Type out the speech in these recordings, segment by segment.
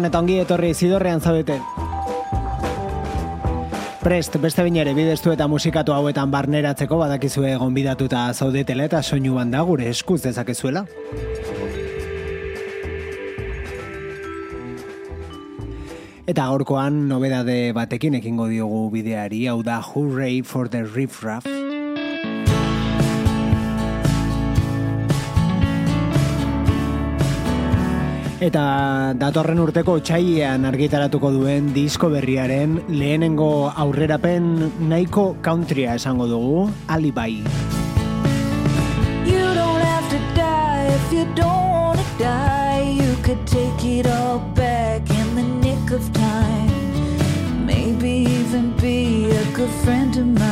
Gabon eta ongi etorri zidorrean zaudete. Prest, beste bine ere bideztu eta musikatu hauetan barneratzeko badakizue gonbidatuta zaudetela eta soinu da gure eskuz dezakezuela. Eta gaurkoan nobedade batekin ekingo diogu bideari, hau da Hooray for the Riff Raff. Eta datorren urteko txaiean argitaratuko duen disko berriaren lehenengo aurrerapen nahiko countrya esango dugu, Alibai. You don't have to die. If you don't wanna die You could take it all back in the nick of time. Maybe even be a good friend of mine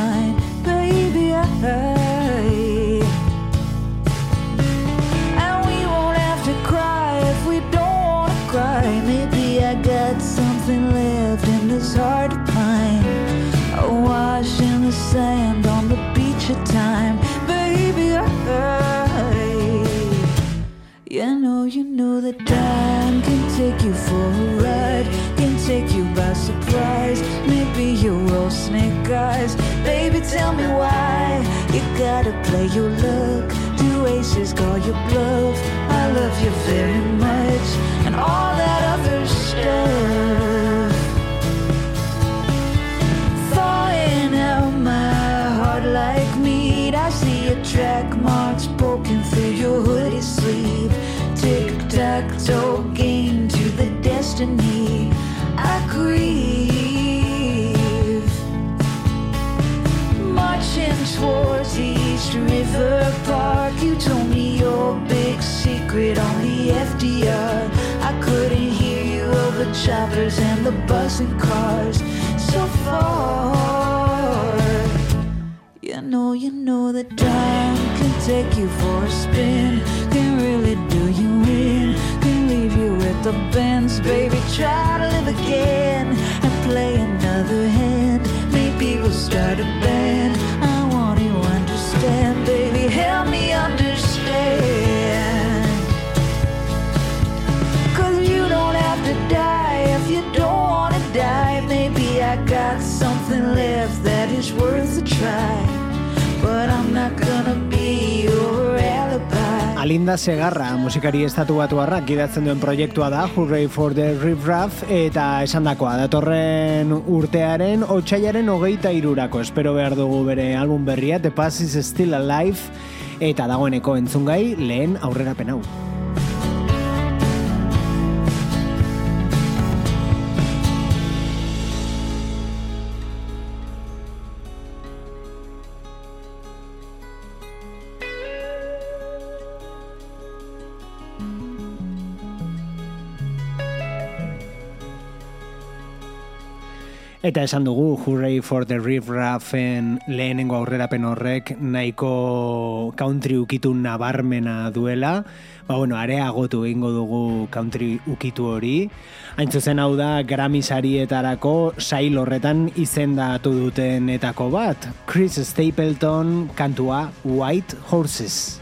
Tell me why you gotta play your luck. Do aces call your bluff? I love you very much, and all that other stuff. Thawing out my heart like meat. I see your track marks poking through your hoodie sleeve. Tic tac toe game to the destiny. Towards East River Park, you told me your big secret on the FDR. I couldn't hear you over choppers and the buzzing cars so far. You know, you know that time can take you for a spin. Can really do you in. Can leave you with the bends, baby. Try to live again and play another hand. Alinda Segarra, musikari estatu batu harrak gidatzen duen proiektua da, Hurray for the Riff Raff, eta esan dakoa, datorren urtearen, otxaiaren hogeita irurako, espero behar dugu bere album berria, The Pass is Still Alive, eta dagoeneko entzungai, lehen aurrera penau. Eta esan dugu, Hooray for the Riff Raffen lehenengo aurrerapen horrek nahiko country ukitu nabarmena duela. Ba, bueno, areagotu egingo dugu country ukitu hori. Hain zuzen hau da, Grammy sarietarako sail horretan izendatu duten etako bat. Chris Stapleton kantua White Horses.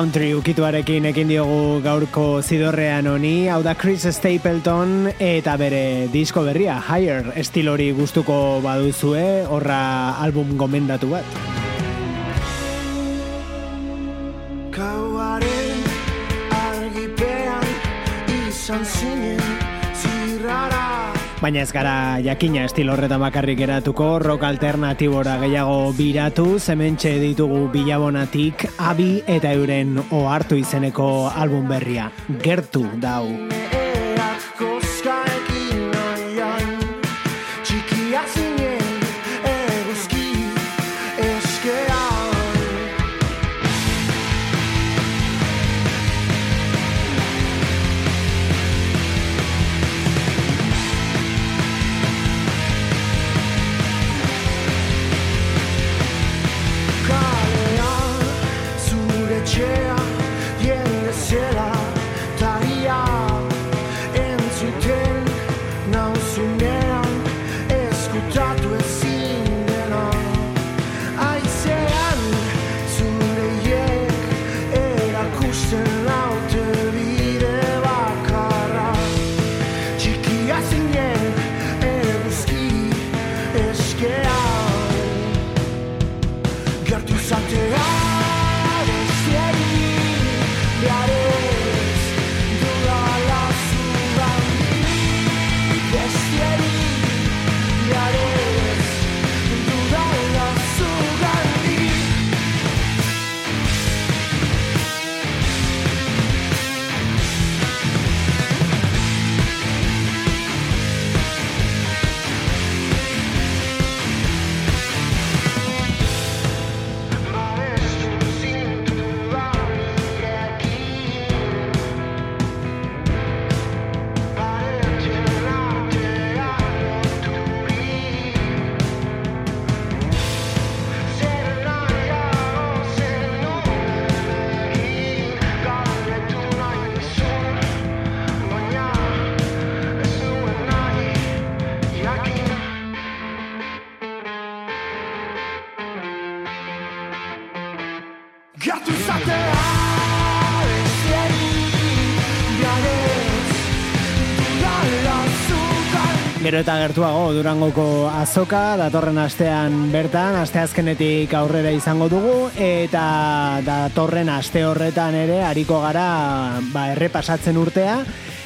Country ukituarekin ekin diogu gaurko zidorrean honi, hau da Chris Stapleton eta bere disko berria, Higher, estilori gustuko baduzue, horra album gomendatu bat. Baina ez gara jakina estilo horretan bakarrik eratuko, rock alternatibora gehiago biratu, zementxe ditugu bilabonatik, abi eta euren ohartu izeneko album berria. Gertu dau. Gero eta gertuago Durangoko azoka datorren astean bertan asteazkenetik aurrera izango dugu eta datorren aste horretan ere hariko gara ba, errepasatzen urtea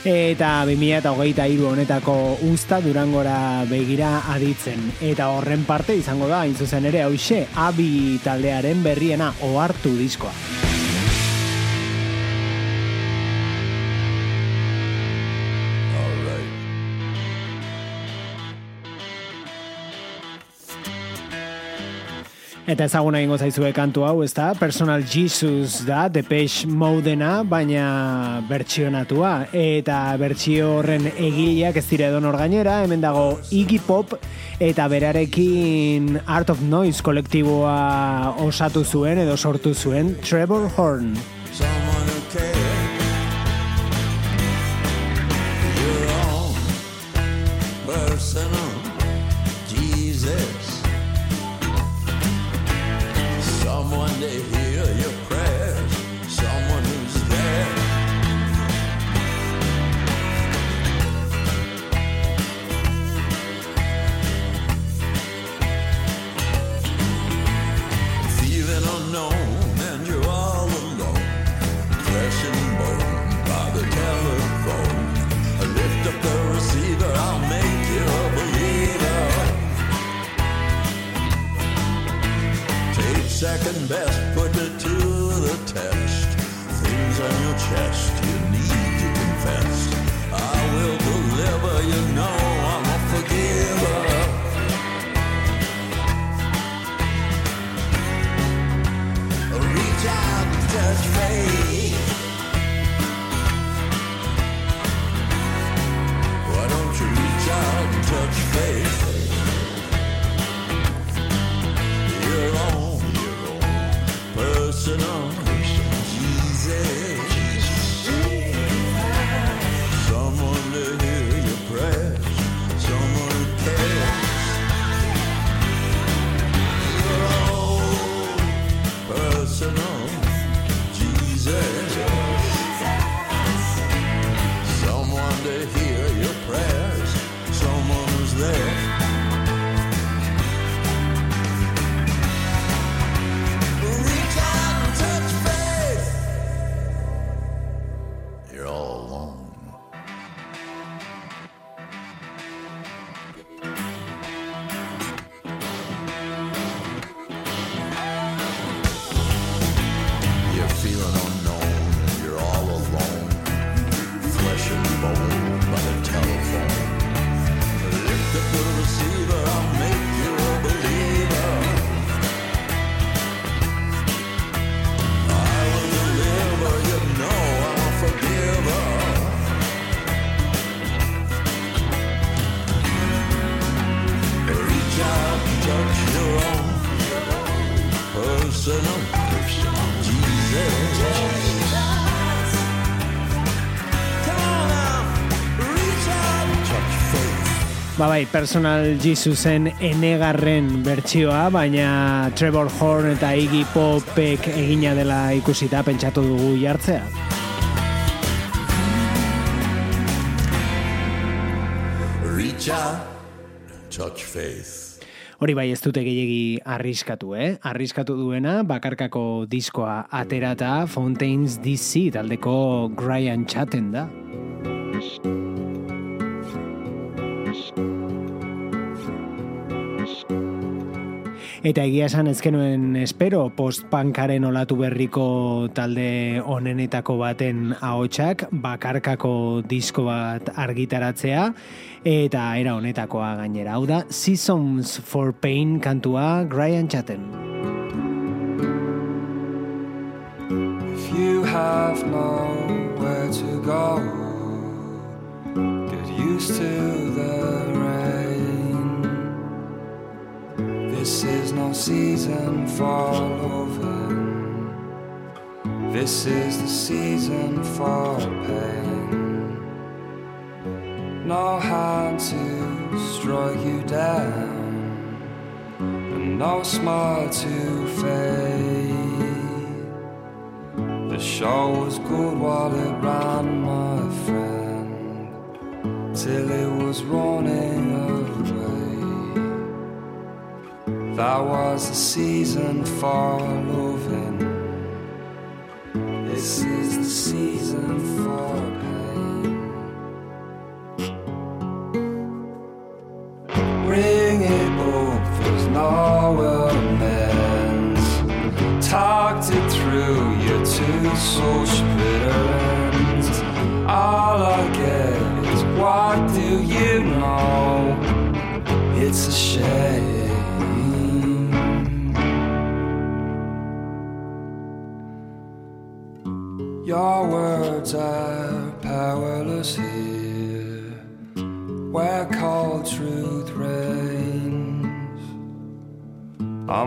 eta 2008 honetako usta Durangora begira aditzen eta horren parte izango da hain zuzen ere hause abi taldearen berriena ohartu diskoa. Eta ezaguna ingo zaizue kantu hau, ez da? Personal Jesus da, Depeche Modena, baina bertsionatua. Eta bertsio horren egileak ez dira edon gainera, hemen dago Iggy Pop, eta berarekin Art of Noise kolektiboa osatu zuen edo sortu zuen Trevor Horn. care. Ba bai, Personal Jesusen enegarren bertsioa, baina Trevor Horn eta Iggy Popek egina dela ikusita pentsatu dugu jartzea. Reach out and touch faith. Hori bai ez dute gehiegi arriskatu, eh? Arriskatu duena bakarkako diskoa aterata Fountains DC taldeko Brian Chatten da. Eta egia esan ezkenuen espero post-punkaren olatu berriko talde onenetako baten ahotsak bakarkako disko bat argitaratzea eta era honetakoa gainera. Hau da Seasons for Pain kantua Brian Chatten. If you have nowhere to go, get used to the This is no season for loving. This is the season for pain. No hand to strike you down, and no smile to fade. The show was good while it ran, my friend, till it was running away. That was the season for loving. This is the season for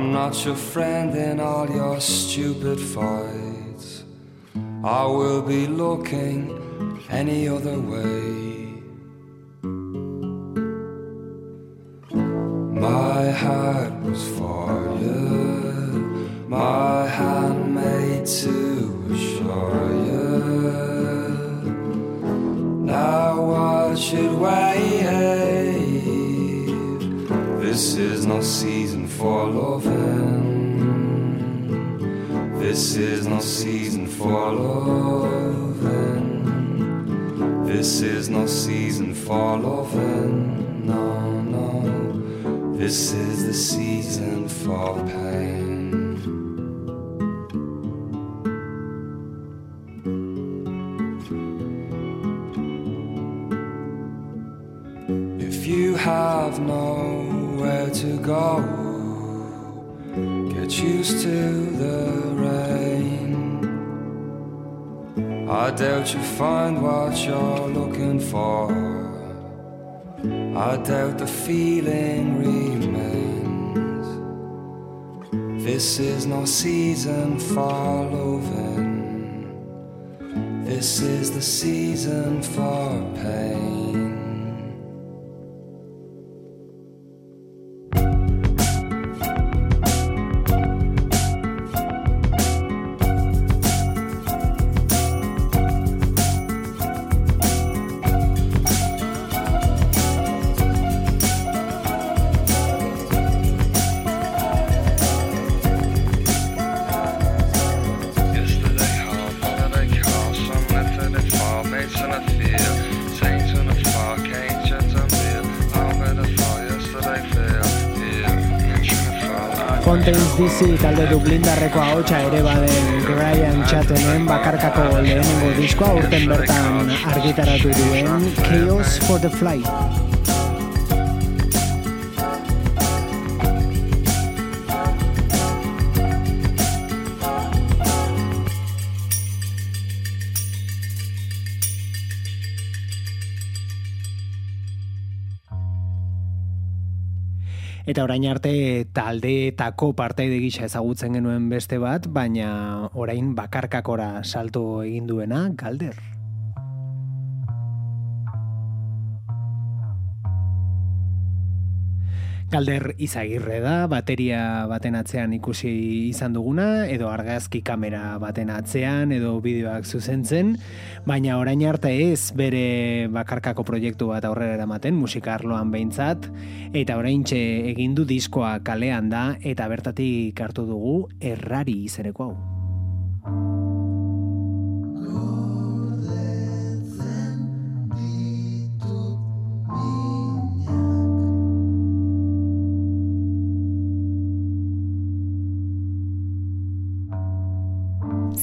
I'm not your friend in all your stupid fights. I will be looking any other way. My heart was for you, my hand made to assure you. Now what should wait? This is no season for loving. Is no season for loving. This is no season for loving. No, no. This is the season for pain. If you have nowhere to go, get used to I doubt you find what you're looking for. I doubt the feeling remains. This is no season for loving. This is the season for pain. Far, Fountains DC talde Dublindarreko ahotsa ere baden Brian Chattenen bakarkako lehenengo diskoa urten bertan argitaratu duen Chaos for the Flight. Eta orain arte taldeetako partaide gisa ezagutzen genuen beste bat, baina orain bakarkakora salto egin duena galder. Galder izagirre da, bateria baten atzean ikusi izan duguna, edo argazki kamera baten atzean, edo bideoak zuzentzen, baina orain arte ez bere bakarkako proiektu bat aurrera eramaten, musika arloan behintzat, eta orain egin du diskoa kalean da, eta bertatik hartu dugu errari izeneko hau.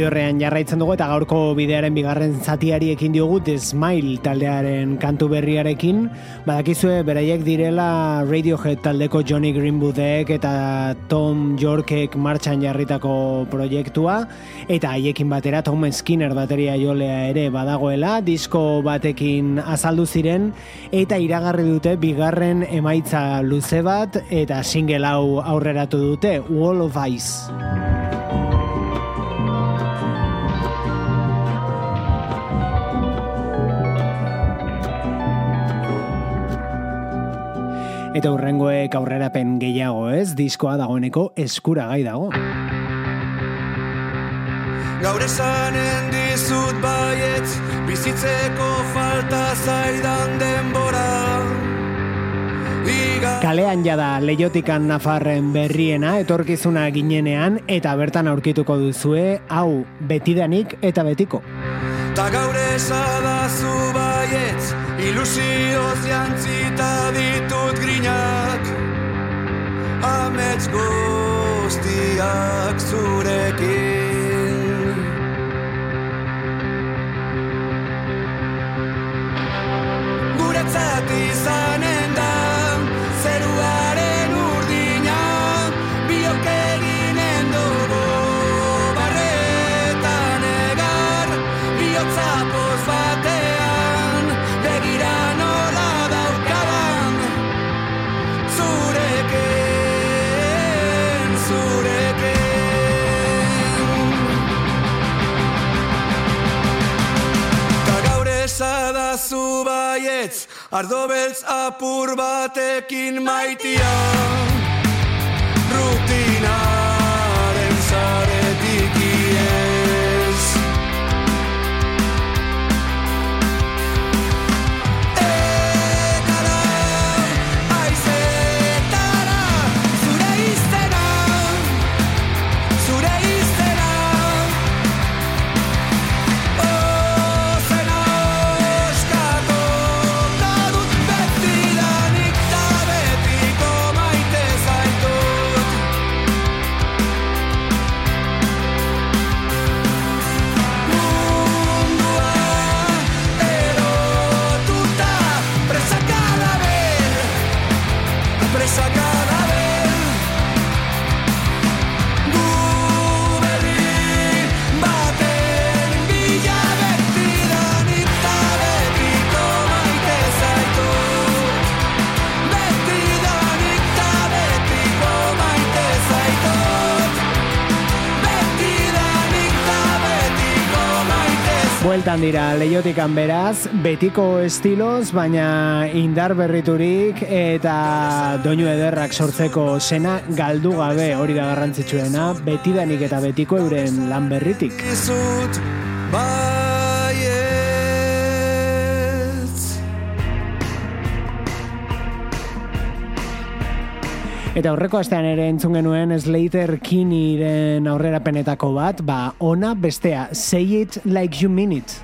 Zidorrean jarraitzen dugu eta gaurko bidearen bigarren zatiari ekin diogu The Smile taldearen kantu berriarekin. Badakizue beraiek direla Radiohead taldeko Johnny Greenwoodek eta Tom Yorkek martxan jarritako proiektua eta haiekin batera Tom Skinner bateria jolea ere badagoela disko batekin azaldu ziren eta iragarri dute bigarren emaitza luze bat eta single hau aurreratu dute Wall of Ice. Eta hurrengoek aurrerapen gehiago ez, diskoa dagoeneko eskuragai dago. Gaur esanen dizut baietz Bizitzeko falta zaidan denbora Iga Kalean jada leiotikan nafarren berriena etorkizuna ginenean eta bertan aurkituko duzue hau betidanik eta betiko. Ta gaur esadazu baietz Ilusioz jantzita ditut grinak Amets guztiak zurekin. Guretzat izanen da zu baietz Ardo beltz apur batekin maitia. Rutinaren Bueltan dira leiotikan beraz, betiko estiloz, baina indar berriturik eta doinu ederrak sortzeko sena galdu gabe hori da garrantzitsuena, betidanik eta betiko euren lan berritik. Eta aurreko astean ere entzun genuen Slater Kinneyren aurrerapenetako bat, ba ona bestea, say it like you mean it.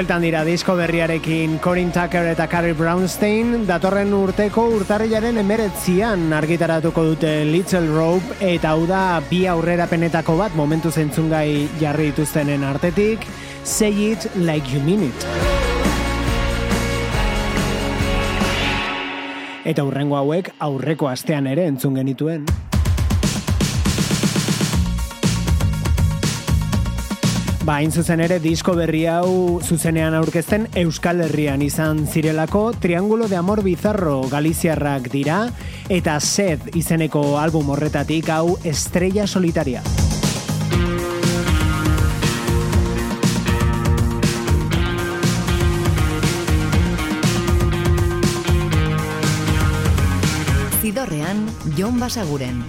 bueltan dira disko berriarekin Corin Tucker eta Carrie Brownstein. Datorren urteko urtarrilaren emeretzian argitaratuko dute Little Rope eta hau da bi aurrera penetako bat momentu zentzungai jarri dituztenen artetik. Say it like you mean it. Eta urrengo hauek aurreko astean ere entzun genituen. Ba, hain zuzen ere disko berri hau zuzenean aurkezten Euskal Herrian izan zirelako Triángulo de Amor Bizarro Galiziarrak dira eta Sed izeneko album horretatik hau Estrella Solitaria. Zidorrean, Jon Basaguren.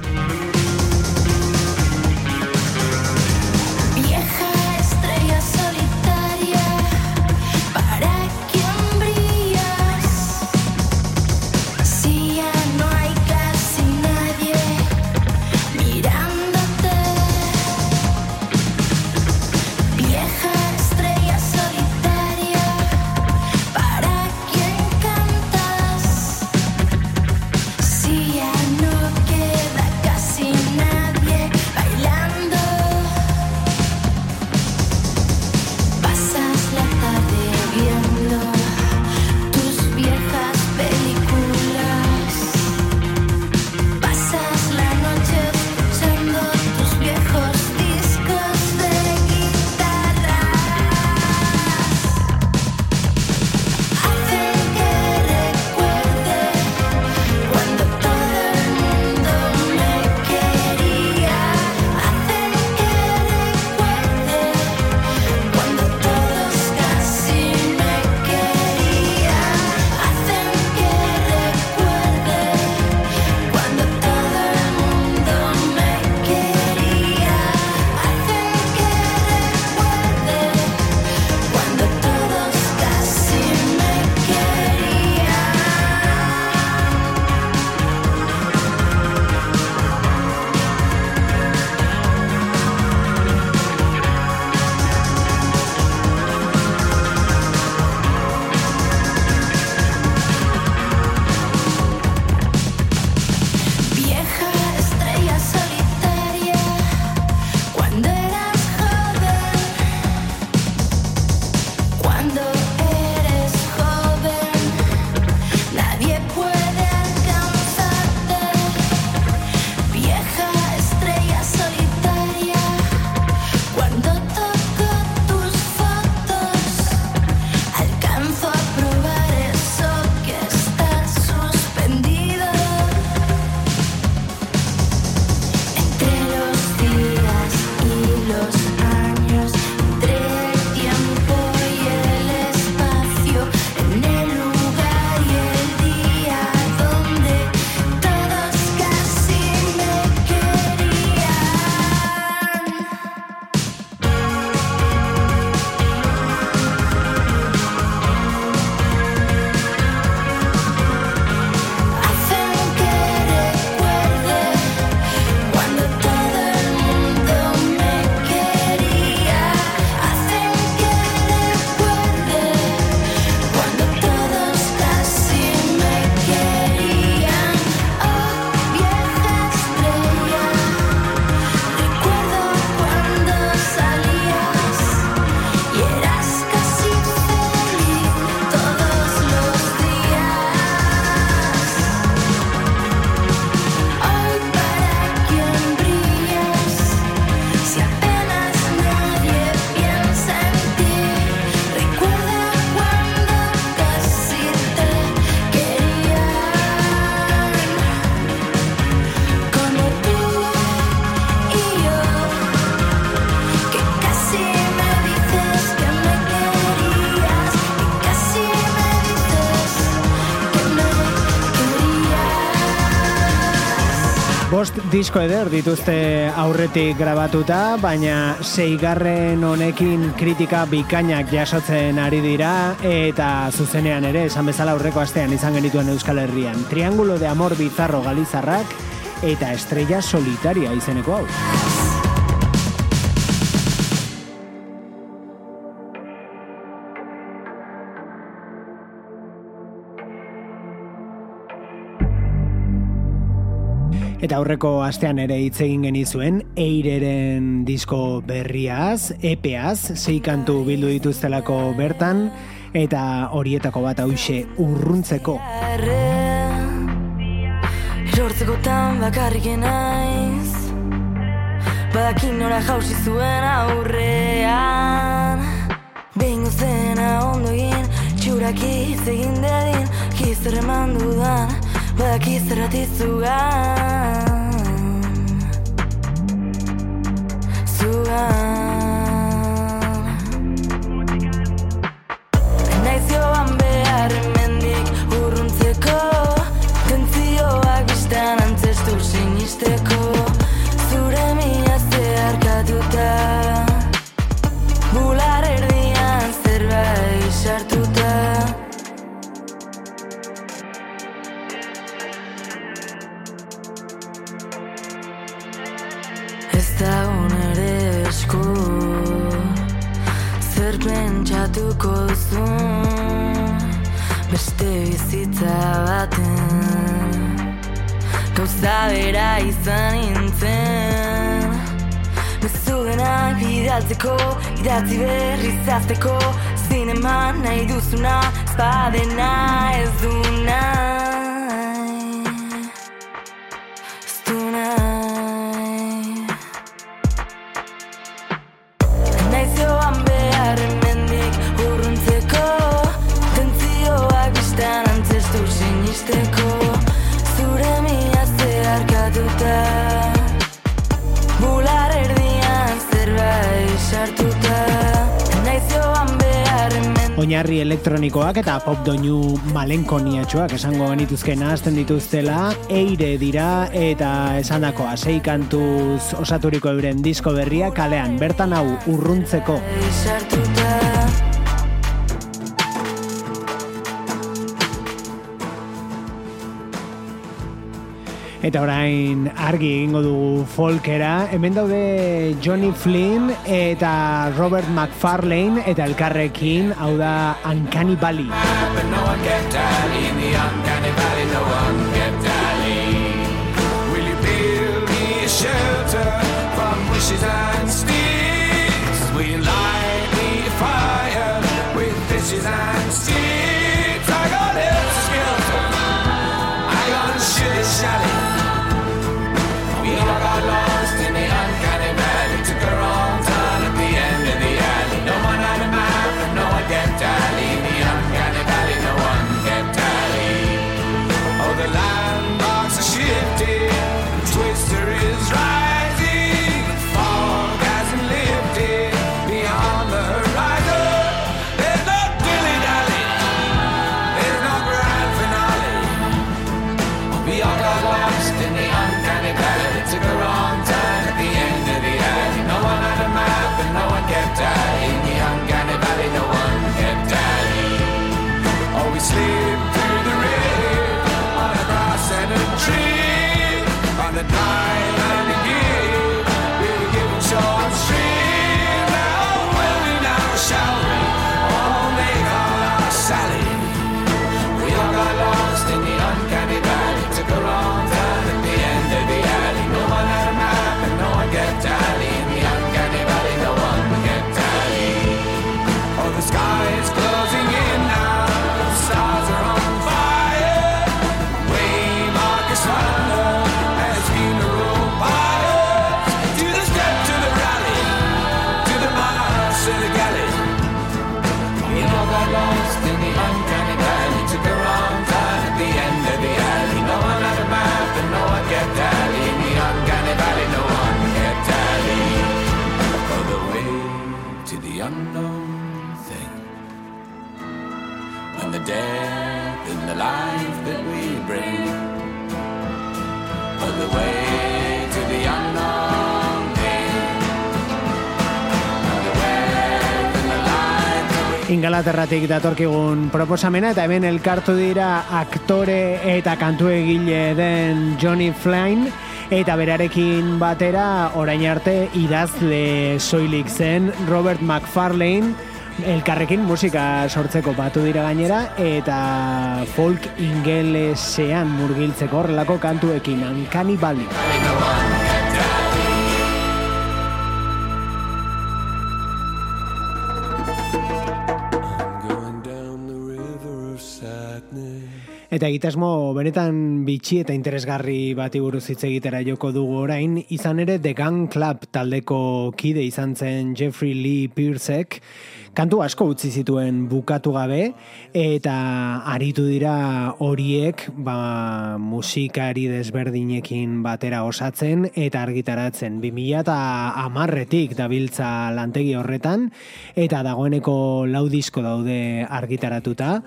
disko eder dituzte aurretik grabatuta, baina seigarren honekin kritika bikainak jasotzen ari dira eta zuzenean ere esan bezala aurreko astean izan genituen Euskal Herrian. Triangulo de Amor Bizarro Galizarrak eta Estrella Solitaria izeneko hau. Eta aurreko astean ere hitz egin genizuen Eireren disko berriaz, EPEaz, sei kantu bildu dituztelako bertan eta horietako bat hauxe urruntzeko. Erortzeko tan bakarrik enaiz Badakin nora jauzi zuen aurrean. Dengo zena ondo egin Txurak izegin dedin Gizterre mandu dan Gizterre Baki zeratizua Zua bizitza baten. Gauza bera izan intzen Mezu denak idatzeko, idatzi berri zazteko Zineman nahi duzuna, spadena ez duna. elektronikoak eta pop doinu malenkoniatxoak esango genituzke nahazten dituztela eire dira eta esandakoa sei kantuz osaturiko euren disko berria kalean bertan hau urruntzeko. Sartuta Eta orain argi egingo dugu folkera. Hemen daude Johnny Flynn eta Robert McFarlane eta elkarrekin, hau da Uncanny Valley. Will you build me shelter from wishes I Ingalaterratik datorkigun proposamena eta hemen elkartu dira aktore eta kantu egile den Johnny Flynn eta berarekin batera orain arte idazle soilik zen Robert McFarlane elkarrekin musika sortzeko batu dira gainera eta folk ingelesean murgiltzeko horrelako kantuekin Uncanny Valley. Eta egitasmo benetan bitxi eta interesgarri bati buruz hitz egitera joko dugu orain, izan ere The Gun Club taldeko kide izan zen Jeffrey Lee Piercek, kantu asko utzi zituen bukatu gabe, eta aritu dira horiek ba, musikari desberdinekin batera osatzen eta argitaratzen. 2000 eta amarretik dabiltza lantegi horretan, eta dagoeneko lau disko daude argitaratuta,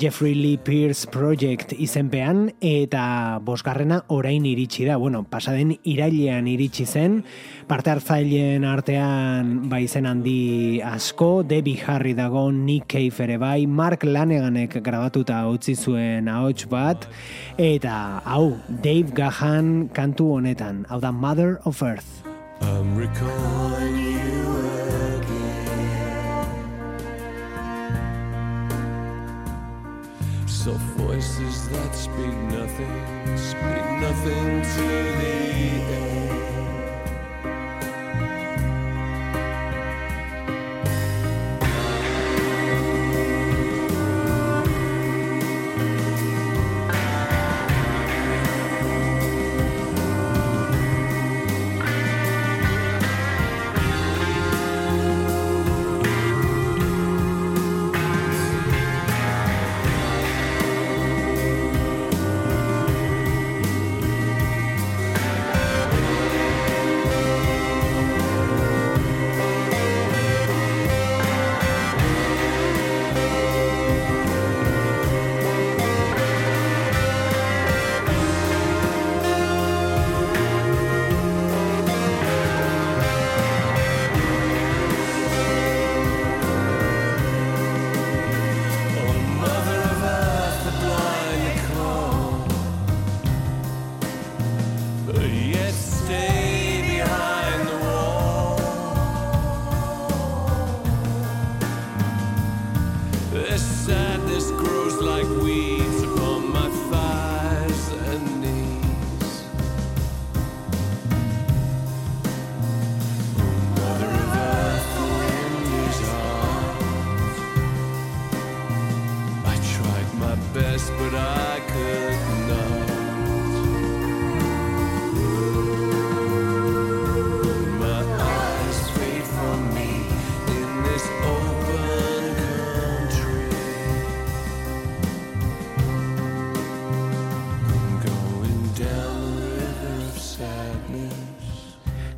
Jeffrey Lee Pierce Project izenpean, eta bosgarrena orain iritsi da. Bueno, pasaden irailean iritsi zen, parte hartzaileen artean ba izen handi asko, Debbie Harry dago, Nick Cave ere bai, Mark Laneganek grabatuta utzi zuen ahots bat, eta hau, Dave Gahan kantu honetan, hau da Mother of Earth. I'm recalling you voices that speak nothing, speak nothing to the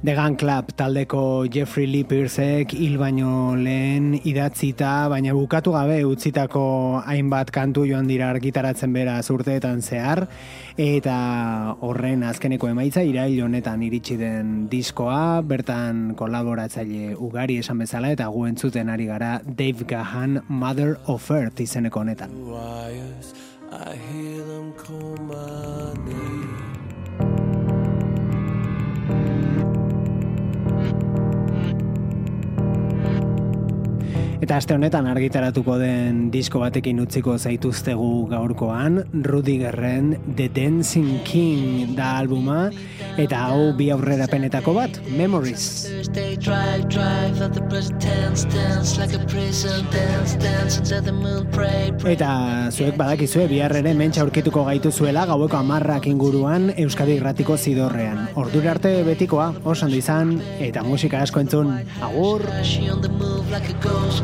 The Gun Club taldeko Jeffrey Lee Piercek hil baino lehen idatzita, baina bukatu gabe utzitako hainbat kantu joan dira argitaratzen bera urteetan zehar, eta horren azkeneko emaitza irail honetan iritsi den diskoa, bertan kolaboratzaile ugari esan bezala, eta gu entzuten ari gara Dave Gahan Mother of Earth izeneko honetan. I hear them call my name. Eta aste honetan argitaratuko den disko batekin utziko zaituztegu gaurkoan, Rudigerren The Dancing King da albuma, eta hau bi aurrerapenetako bat, Memories. Eta zuek badakizue bihar ere mentxa aurkituko gaitu zuela gaueko amarrak inguruan Euskadi Irratiko zidorrean. Ordura arte betikoa, osan izan, eta musika asko entzun. Agur!